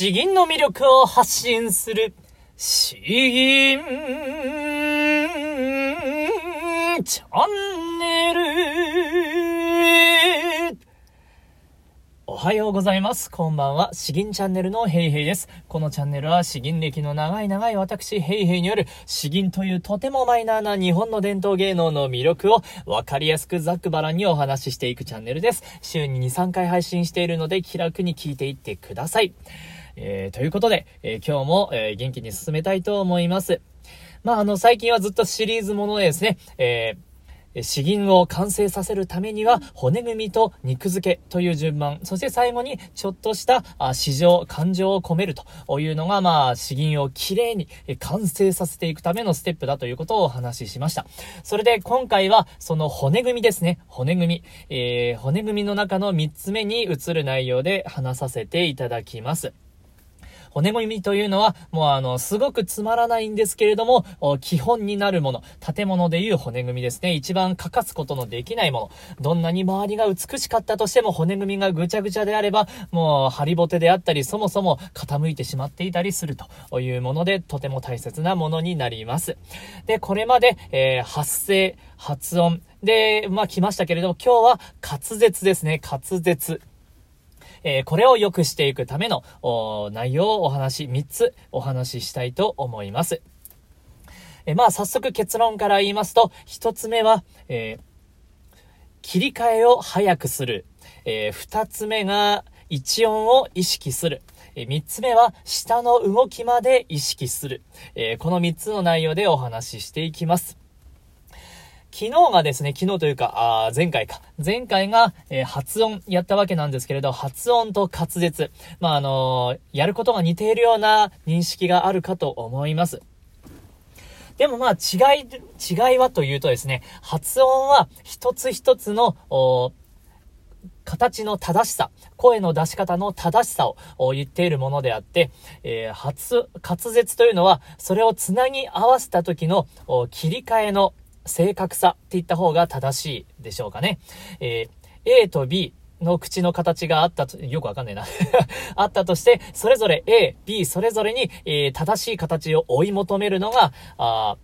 詩吟の魅力を発信する、詩吟チャンはようございます。こんばんは。詩吟チャンネルのヘイヘイです。このチャンネルは詩吟歴の長い長い私ヘイヘイによる詩吟というとてもマイナーな日本の伝統芸能の魅力をわかりやすくざっくばらんにお話ししていくチャンネルです。週に2、3回配信しているので気楽に聞いていってください。えー、ということで、えー、今日も、えー、元気に進めたいと思います。まあ、あの、最近はずっとシリーズものでですね、えー、詩吟を完成させるためには、骨組みと肉付けという順番、そして最後にちょっとした詩情、感情を込めるというのが、まあ、詩吟をきれいに完成させていくためのステップだということをお話ししました。それで今回は、その骨組みですね。骨組み。えー、骨組みの中の3つ目に移る内容で話させていただきます。骨組みというのは、もうあの、すごくつまらないんですけれども、基本になるもの、建物でいう骨組みですね。一番欠かすことのできないもの。どんなに周りが美しかったとしても骨組みがぐちゃぐちゃであれば、もう、ハリボテであったり、そもそも傾いてしまっていたりするというもので、とても大切なものになります。で、これまで、えー、発声、発音、で、まあ来ましたけれども、今日は滑舌ですね。滑舌。えー、これを良くしていくための内容をお話し、3つお話ししたいと思います。えー、まあ、早速結論から言いますと、1つ目は、え、切り替えを早くする。え2つ目が、一音を意識する。え3つ目は、下の動きまで意識する。えこの3つの内容でお話ししていきます。昨日がですね、昨日というか、あ前回か。前回が、えー、発音やったわけなんですけれど、発音と滑舌。まあ、あのー、やることが似ているような認識があるかと思います。でもまあ、違い、違いはというとですね、発音は一つ一つの、形の正しさ、声の出し方の正しさを言っているものであって、えー、発、滑舌というのは、それをつなぎ合わせた時の切り替えの正確さって言った方が正しいでしょうかね。えー、A と B の口の形があったと、よくわかんないな あったとして、それぞれ A、B それぞれに、えー、正しい形を追い求めるのが、あ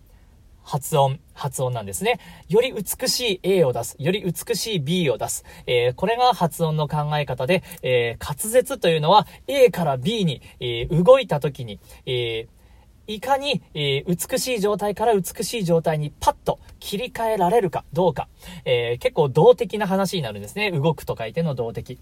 発音、発音なんですね。より美しい A を出す。より美しい B を出す。えー、これが発音の考え方で、えー、滑舌というのは A から B に、えー、動いた時に、えー、いかに、えー、美しい状態から美しい状態にパッと切り替えられるかどうか、えー、結構動的な話になるんですね。動くと書いての動的。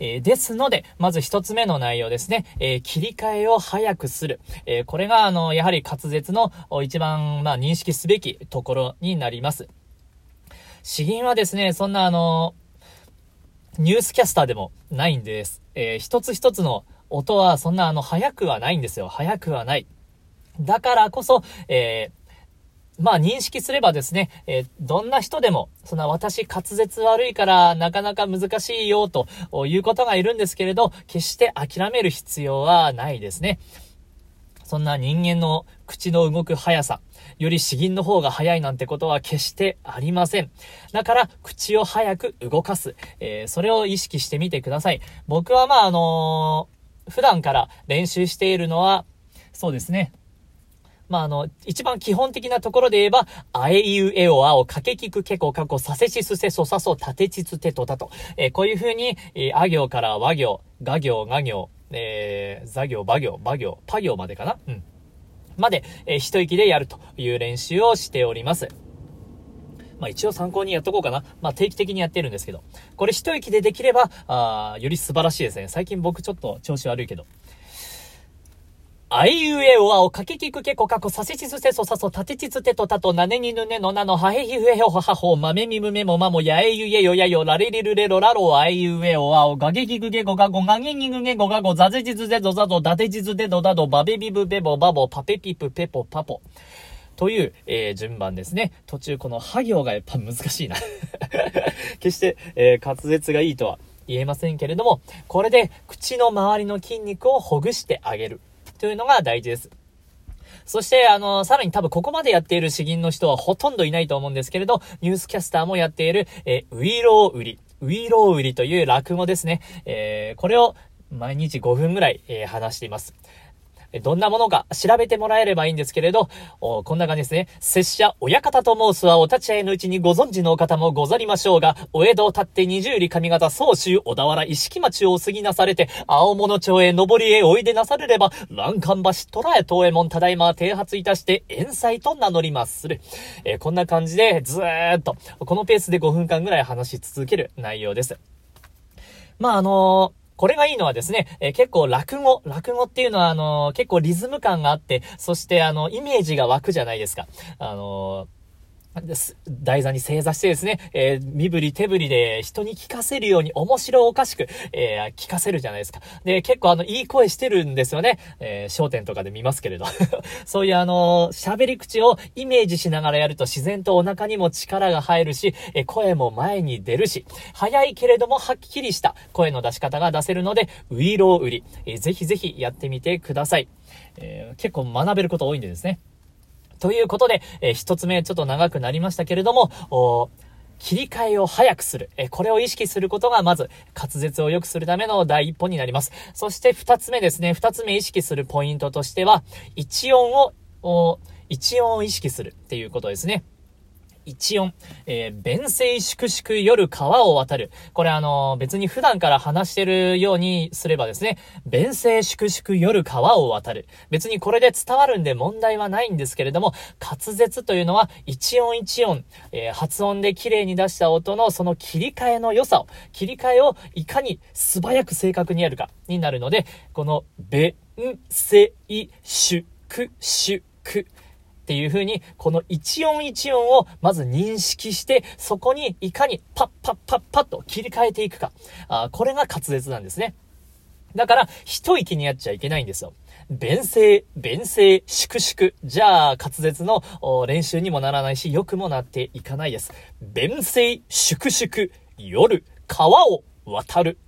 えー、ですので、まず一つ目の内容ですね。えー、切り替えを早くする。えー、これが、あの、やはり滑舌の一番、まあ、認識すべきところになります。詩吟はですね、そんなあの、ニュースキャスターでもないんです。えー、一つ一つの音はそんなあの、速くはないんですよ。速くはない。だからこそ、えー、まあ認識すればですね、えー、どんな人でも、そんな私滑舌悪いからなかなか難しいよということがいるんですけれど、決して諦める必要はないですね。そんな人間の口の動く速さ、より詩吟の方が速いなんてことは決してありません。だから、口を早く動かす。えー、それを意識してみてください。僕はまあ、あの普段から練習しているのは、そうですね。まあ、あの、一番基本的なところで言えば、あえいうえおあお、かけきくけこかこ、させしすせそさそ、たてちつてとたと。えー、こういう風に、えー、あ行から和行、が行、が行、えー、座行、ば行、ば行、パ行までかな？うん。まで、えー、一息でやるという練習をしております。まあ一応参考にやっとこうかな。まあ定期的にやってるんですけど。これ一息でできれば、あより素晴らしいですね。最近僕ちょっと調子悪いけど。あいうえおあおかききくけこかこさせちすせそさそたてちつてとたとなねにぬねのなのはへひふへほははほまめみむめもまもやえゆえよやよられりるれろらろあいうえおあおがげきくけこかこがげぎぐげごがござぜちつぜぞざぞだてちつてどだどばべびぶべぼばぼぱぺぴぷぺぽぱぽ。という、えー、順番ですね。途中このは行がやっぱ難しいな 決して、えー、滑舌がいいとは言えませんけれども、これで口の周りの筋肉をほぐしてあげるというのが大事です。そして、あの、さらに多分ここまでやっている詩吟の人はほとんどいないと思うんですけれど、ニュースキャスターもやっている、えー、ウイロウ売り。ウイロウ売りという落語ですね。えー、これを、毎日5分ぐらい、えー、話しています。どんなものか調べてもらえればいいんですけれど、こんな感じですね。拙者、親方と申すはお立ち会いのうちにご存知の方もござりましょうが、お江戸を立って二十里上方総州小田原石木町を過ぎなされて、青物町へ上りへおいでなされれば、欄干橋虎屋東右衛門ただいま停発いたして遠斎と名乗りまする。えー、こんな感じでずーっと、このペースで5分間ぐらい話し続ける内容です。まあ、あのーこれがいいのはですね、えー、結構落語、落語っていうのはあのー、結構リズム感があって、そしてあの、イメージが湧くじゃないですか。あのー台座に正座してですね、えー、身振り手振りで人に聞かせるように面白おかしく、えー、聞かせるじゃないですか。で、結構あの、いい声してるんですよね。えー、焦点とかで見ますけれど。そういうあの、喋り口をイメージしながらやると自然とお腹にも力が入るし、え声も前に出るし、早いけれどもはっきりした声の出し方が出せるので、ウイロー売り、えー、ぜひぜひやってみてください。え、結構学べること多いんでですね。ということで、えー、一つ目ちょっと長くなりましたけれども、切り替えを早くする。えこれを意識することが、まず、滑舌を良くするための第一歩になります。そして二つ目ですね。二つ目意識するポイントとしては、一音を、一音を意識するっていうことですね。一音、えー、弁声粛々夜川を渡る。これあのー、別に普段から話してるようにすればですね、弁声粛々夜川を渡る。別にこれで伝わるんで問題はないんですけれども、滑舌というのは一音一音、えー、発音で綺麗に出した音のその切り替えの良さを、切り替えをいかに素早く正確にやるかになるので、この弁声粛々っていう風に、この一音一音をまず認識して、そこにいかにパッパッパッパッと切り替えていくか。あこれが滑舌なんですね。だから、一息にやっちゃいけないんですよ。弁声、弁声、粛々。じゃあ、滑舌の練習にもならないし、良くもなっていかないです。弁声、粛々、夜、川を渡る。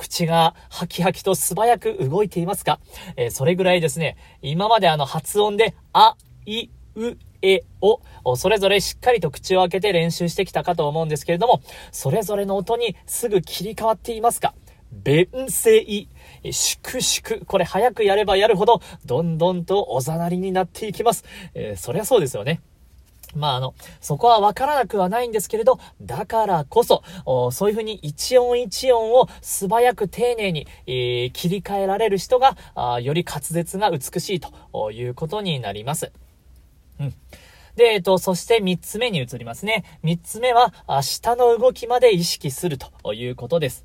口がハキハキと素早く動いていますかえー、それぐらいですね、今まであの発音で、あ、い、う、えを、それぞれしっかりと口を開けて練習してきたかと思うんですけれども、それぞれの音にすぐ切り替わっていますか？弁声、粛々。これ早くやればやるほど、どんどんとおざなりになっていきます。えー、そりゃそうですよね。まあ、あの、そこはわからなくはないんですけれど、だからこそ、そういうふうに一音一音を素早く丁寧に、えー、切り替えられる人が、より滑舌が美しいということになります。うん。で、えっと、そして3つ目に移りますね。3つ目は、下の動きまで意識するということです。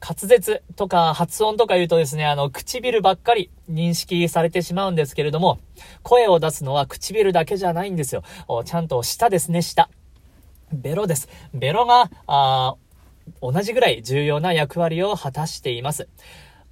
滑舌とか発音とか言うとですね、あの、唇ばっかり認識されてしまうんですけれども、声を出すのは唇だけじゃないんですよ。ちゃんと舌ですね、舌。ベロです。ベロが、あ同じぐらい重要な役割を果たしています。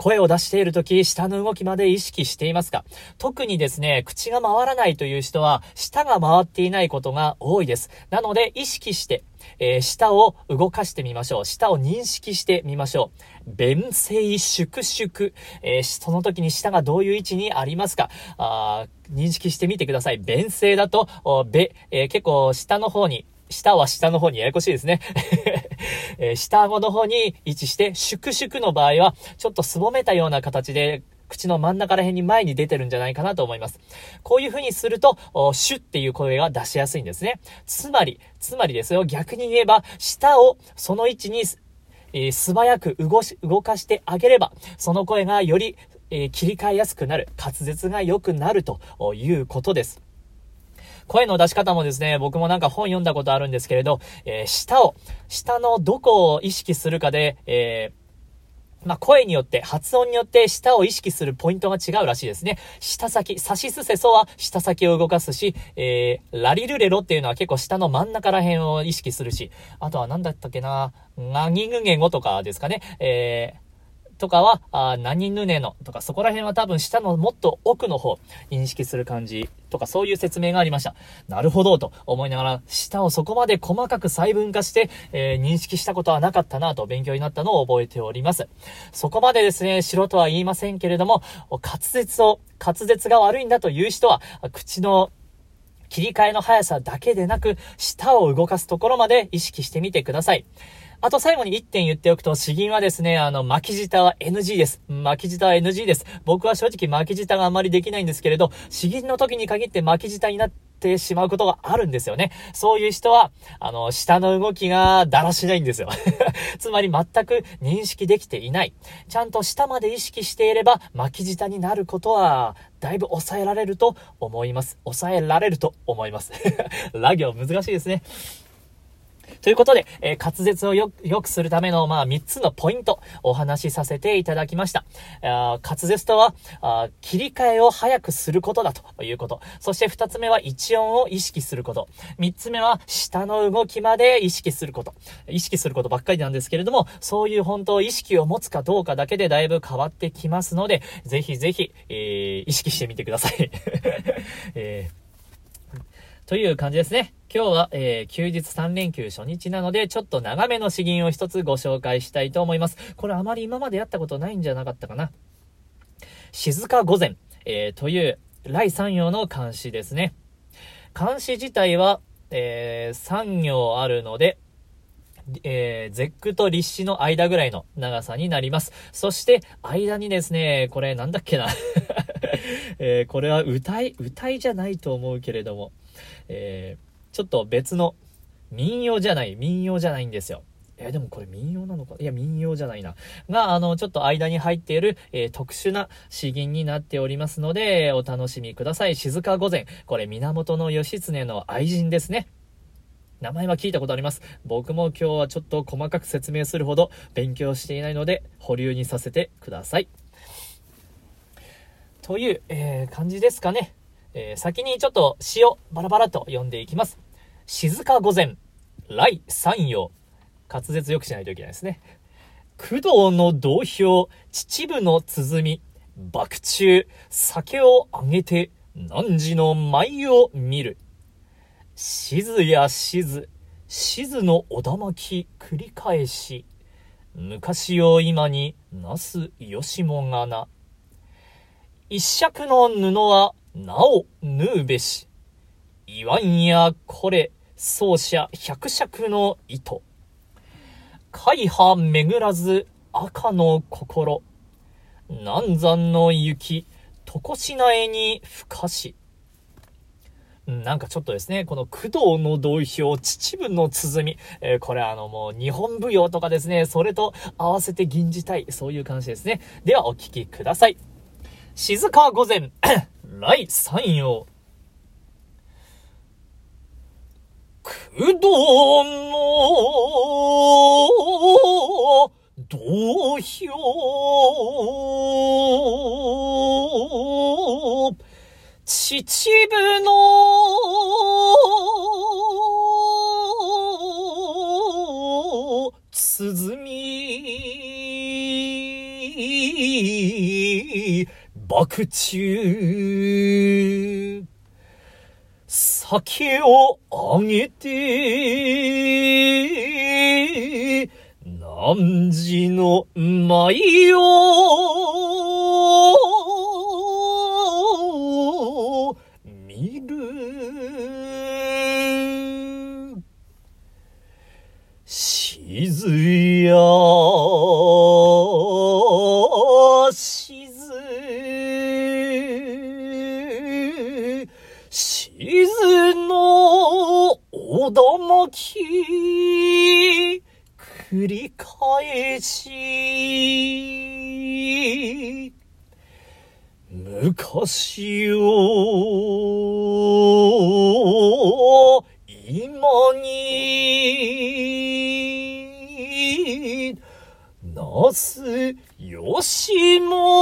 声を出している時、舌の動きまで意識していますか？特にですね、口が回らないという人は、舌が回っていないことが多いです。なので、意識して、えー、舌を動かしてみましょう。舌を認識してみましょう。弁声粛々。えー、その時に舌がどういう位置にありますか？あ認識してみてください。弁声だと、べ、えー、結構下の方に、下は下の方にややこしいですね。えー、下顎の方に位置して、粛々の場合は、ちょっとすぼめたような形で、口の真ん中ら辺に前に出てるんじゃないかなと思います。こういう風にすると、シュっていう声が出しやすいんですね。つまり、つまりですよ、逆に言えば、舌をその位置に、えー、素早く動し、動かしてあげれば、その声がより、えー、切り替えやすくなる、滑舌が良くなるということです。声の出し方もですね、僕もなんか本読んだことあるんですけれど、えー、舌を、舌のどこを意識するかで、えー、まあ、声によって、発音によって舌を意識するポイントが違うらしいですね。舌先、サシスセソは舌先を動かすし、えー、ラリルレロっていうのは結構下の真ん中ら辺を意識するし、あとは何だったっけな、ナニグゲゴとかですかね、えー、とかは、あ何ぬねのとか、そこら辺は多分下のもっと奥の方、認識する感じとか、そういう説明がありました。なるほど、と思いながら、下をそこまで細かく細分化して、えー、認識したことはなかったなと勉強になったのを覚えております。そこまでですね、素人は言いませんけれども、滑舌を、滑舌が悪いんだという人は、口の切り替えの速さだけでなく、舌を動かすところまで意識してみてください。あと最後に1点言っておくと、詩吟はですね、あの、巻き舌は NG です。巻き舌は NG です。僕は正直巻き舌があまりできないんですけれど、詩吟の時に限って巻き舌になってしまうことがあるんですよね。そういう人は、あの、下の動きがだらしないんですよ。つまり全く認識できていない。ちゃんと下まで意識していれば、巻き舌になることは、だいぶ抑えられると思います。抑えられると思います。ラ行難しいですね。ということで、えー、滑舌をよ、良くするための、まあ、3つのポイント、お話しさせていただきました。あ滑舌とはあ、切り替えを早くすることだということ。そして2つ目は、一音を意識すること。3つ目は、下の動きまで意識すること。意識することばっかりなんですけれども、そういう本当意識を持つかどうかだけでだいぶ変わってきますので、ぜひぜひ、えー、意識してみてください。えーという感じですね。今日は、えー、休日3連休初日なので、ちょっと長めの詩吟を一つご紹介したいと思います。これあまり今までやったことないんじゃなかったかな。静か午前、えー、という、来三行の漢詩ですね。漢詩自体は、えー、3行あるので、えー、絶句と立詩の間ぐらいの長さになります。そして、間にですね、これなんだっけなえー、これは歌い、歌いじゃないと思うけれども、えー、ちょっと別の、民謡じゃない、民謡じゃないんですよ。えー、でもこれ民謡なのか？いや、民謡じゃないな。が、あの、ちょっと間に入っている、えー、特殊な詩吟になっておりますので、お楽しみください。静か御前。これ、源義経の愛人ですね。名前は聞いたことあります。僕も今日はちょっと細かく説明するほど勉強していないので、保留にさせてください。という、えー、感じですかね。えー、先にちょっと詩をバラバラと読んでいきます。静か御前、来三葉。滑舌よくしないといけないですね。工藤の同票、秩父の鼓、爆中、酒をあげて、汝の舞を見る。静や静、静のおだまき繰り返し、昔を今になすよしもがな。一尺の布はなお縫うべし。言わんやこれ、奏者百尺の糸。海派巡らず赤の心。南山の雪、床品絵にふかし。なんかちょっとですね、この工藤の同票、秩父の鼓、えー、これあのもう日本舞踊とかですね、それと合わせて吟じたい、そういう感じですね。ではお聴きください。静か御前。来三陽。工藤の土俵。秩父の中、酒をあげて、何時の舞を私を今になすよしも。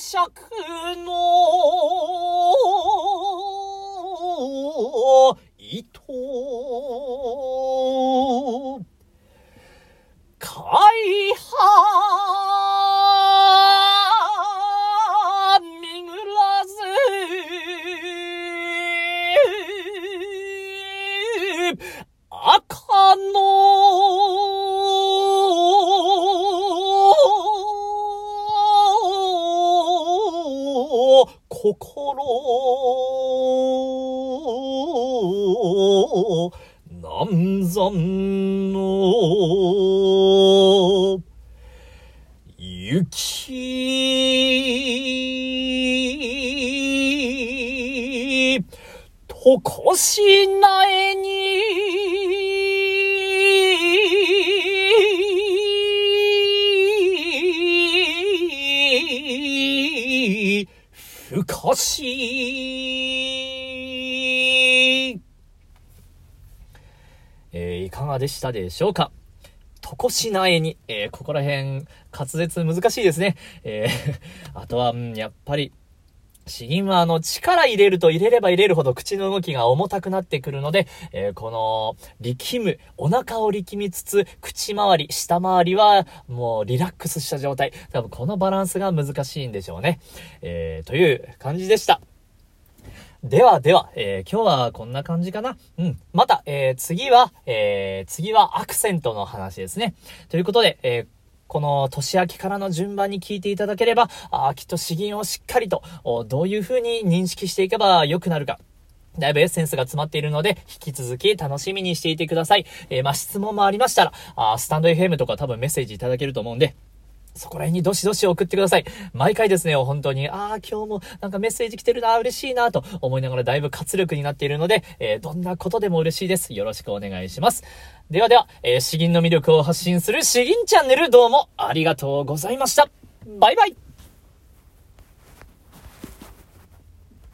shock とこしなえに。ふかし。えー、いかがでしたでしょうか？とこしなえに、えー、ここら辺、滑舌難しいですね。えー、あとは、やっぱり、詩吟はあの力入れると入れれば入れるほど口の動きが重たくなってくるので、えー、この力む、お腹を力みつつ、口周り、下回りはもうリラックスした状態。多分このバランスが難しいんでしょうね。えー、という感じでした。ではでは、えー、今日はこんな感じかな。うん。また、えー、次は、えー、次はアクセントの話ですね。ということで、えこの年明けからの順番に聞いていただければ、あきっと詩吟をしっかりと、どういう風に認識していけば良くなるか。だいぶエッセンスが詰まっているので、引き続き楽しみにしていてください。えー、まあ、質問もありましたら、あスタンド FM とか多分メッセージいただけると思うんで、そこら辺にどしどし送ってください。毎回ですね、本当に、ああ、今日もなんかメッセージ来てるな、嬉しいな、と思いながらだいぶ活力になっているので、えー、どんなことでも嬉しいです。よろしくお願いします。ではでは、えー、詩吟の魅力を発信する詩吟チャンネルどうもありがとうございました。バイバイ